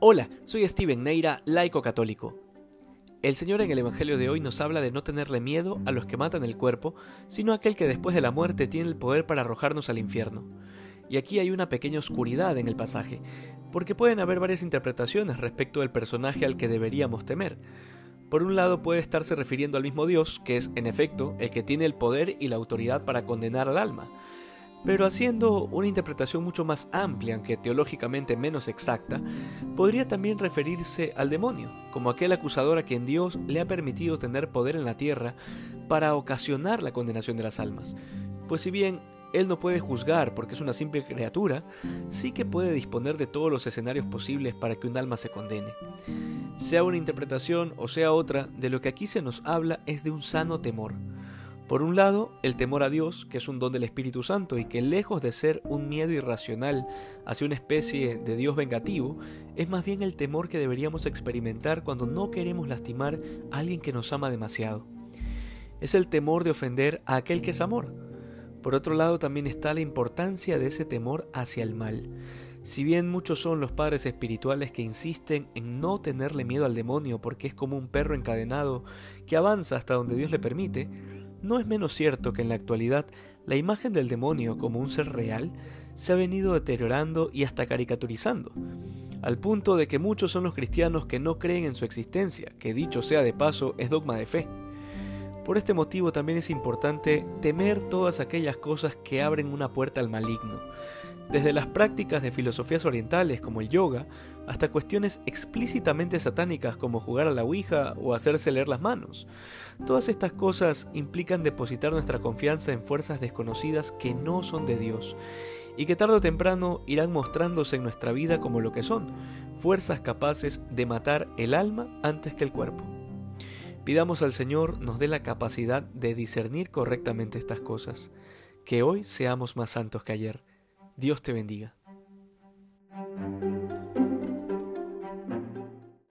Hola, soy Steven Neira, laico católico. El Señor en el Evangelio de hoy nos habla de no tenerle miedo a los que matan el cuerpo, sino a aquel que después de la muerte tiene el poder para arrojarnos al infierno. Y aquí hay una pequeña oscuridad en el pasaje, porque pueden haber varias interpretaciones respecto del personaje al que deberíamos temer. Por un lado puede estarse refiriendo al mismo Dios, que es, en efecto, el que tiene el poder y la autoridad para condenar al alma pero haciendo una interpretación mucho más amplia, aunque teológicamente menos exacta, podría también referirse al demonio, como aquel acusador a quien Dios le ha permitido tener poder en la tierra para ocasionar la condenación de las almas. Pues si bien él no puede juzgar porque es una simple criatura, sí que puede disponer de todos los escenarios posibles para que un alma se condene. Sea una interpretación o sea otra, de lo que aquí se nos habla es de un sano temor por un lado, el temor a Dios, que es un don del Espíritu Santo y que lejos de ser un miedo irracional hacia una especie de Dios vengativo, es más bien el temor que deberíamos experimentar cuando no queremos lastimar a alguien que nos ama demasiado. Es el temor de ofender a aquel que es amor. Por otro lado, también está la importancia de ese temor hacia el mal. Si bien muchos son los padres espirituales que insisten en no tenerle miedo al demonio porque es como un perro encadenado que avanza hasta donde Dios le permite, no es menos cierto que en la actualidad la imagen del demonio como un ser real se ha venido deteriorando y hasta caricaturizando, al punto de que muchos son los cristianos que no creen en su existencia, que dicho sea de paso es dogma de fe. Por este motivo también es importante temer todas aquellas cosas que abren una puerta al maligno, desde las prácticas de filosofías orientales como el yoga, hasta cuestiones explícitamente satánicas como jugar a la Ouija o hacerse leer las manos. Todas estas cosas implican depositar nuestra confianza en fuerzas desconocidas que no son de Dios y que tarde o temprano irán mostrándose en nuestra vida como lo que son, fuerzas capaces de matar el alma antes que el cuerpo. Pidamos al Señor nos dé la capacidad de discernir correctamente estas cosas, que hoy seamos más santos que ayer Dios te bendiga.